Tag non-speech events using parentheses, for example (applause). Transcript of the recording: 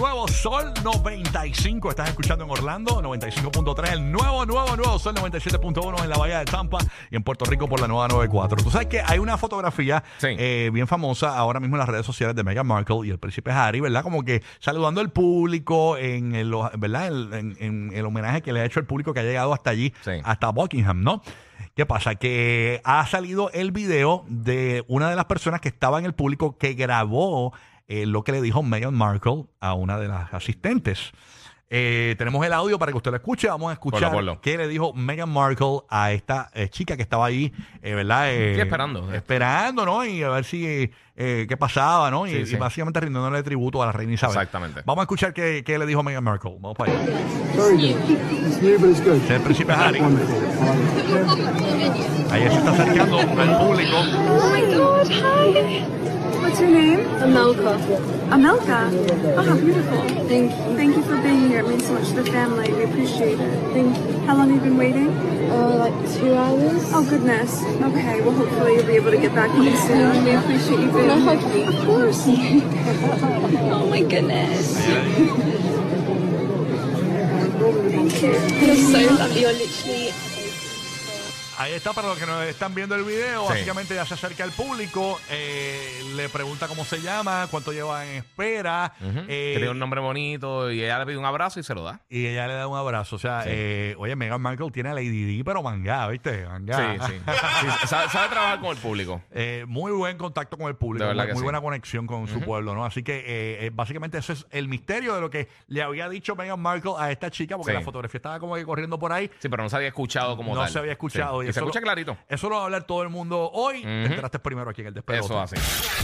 Nuevo Sol 95, estás escuchando en Orlando, 95.3, el nuevo, nuevo, nuevo Sol 97.1 en la Bahía de Tampa y en Puerto Rico por la nueva 94. Tú sabes que hay una fotografía Sí. eh, bien famosa ahora mismo en las redes sociales de Meghan Markle y el príncipe Harry, ¿verdad? Como que saludando al público en el, ¿verdad? En, en el homenaje que le ha hecho el público que ha llegado hasta allí, Sí. hasta Buckingham, ¿no? ¿Qué pasa? Que ha salido el video de una de las personas que estaba en el público que grabó eh, lo que le dijo Meghan Markle a una de las asistentes. Eh, tenemos el audio para que usted lo escuche. Vamos a escuchar Ponlo, ponlo. qué le dijo Meghan Markle a esta eh, chica que estaba ahí, eh, ¿verdad? Eh, Sí, esperando. Esperando, ¿no? Y a ver si eh, qué pasaba, ¿no? Y, Sí, y sí. básicamente rindiéndole tributo a la reina Isabel. Exactamente. Vamos a escuchar qué, qué le dijo Meghan Markle. Vamos para allá. Es el príncipe Harry. Ahí se está acercando al público. Amelka. Amelka? Oh, how beautiful. Thank you. Thank you for being here. It means so much to the family. We appreciate it. Thank you. How long have you been waiting? Uh, like two hours. Oh, goodness. Okay, well, hopefully you'll be able to get back home soon. We appreciate you being here. Of course. (laughs) oh my goodness. Thank you. You're so lovely. You're literally. Ahí está, para los que nos están viendo el video, Sí. básicamente ya se acerca al público, eh, le pregunta cómo se llama, cuánto lleva en espera, Ujú. eh, Que tiene un nombre bonito y ella le pide un abrazo y se lo da. y ella le da un abrazo. O sea, Sí. eh, oye, Meghan Markle tiene a Lady Di, pero mangada, ¿viste? Sí, Mangada. sí. (laughs) Sí, sabe, sabe trabajar con el público. Eh, muy buen contacto con el público, muy, muy sí. buena conexión con su pueblo, ¿no? Así que eh, eh, básicamente ese es el misterio de lo que le había dicho Meghan Markle a esta chica, porque Sí. la fotografía estaba como que corriendo por ahí. Sí, pero no se había escuchado como no tal. se había escuchado. Y se eso escucha lo- clarito. Eso lo va a hablar todo el mundo hoy. Te enteraste primero aquí en el despelote. Eso así.